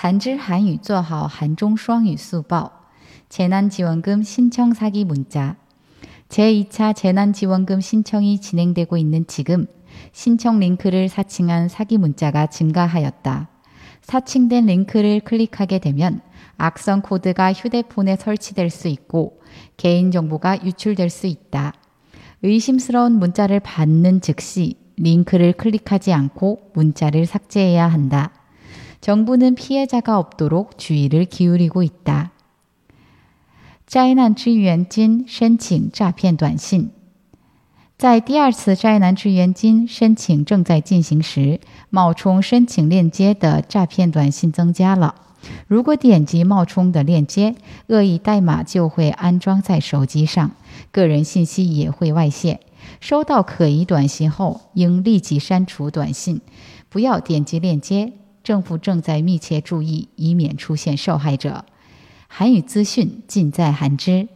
한지 한유 조하오 한중 수황유 수보 재난지원금 신청 사기 문자 제2차 재난지원금 신청이 진행되고 있는 지금 신청 링크를 사칭한 사기 문자가 증가하였다. 사칭된 링크를 클릭하게 되면 악성 코드가 휴대폰에 설치될 수 있고 개인정보가 유출될 수 있다. 의심스러운 문자를 받는 즉시 링크를 클릭하지 않고 문자를 삭제해야 한다. 정부는 피해자가 없도록 주의를 기울이고 있다. 灾难支援金申请诈骗短信。在第二次灾难支援金申请正在进行时，冒充申请链接的诈骗短信增加了。如果点击冒充的链接，恶意代码就会安装在手机上，个人信息也会外泄。收到可疑短信后，应立即删除短信，不要点击链接。 政府正在密切注意，以免出现受害者。韩语资讯尽在韩知。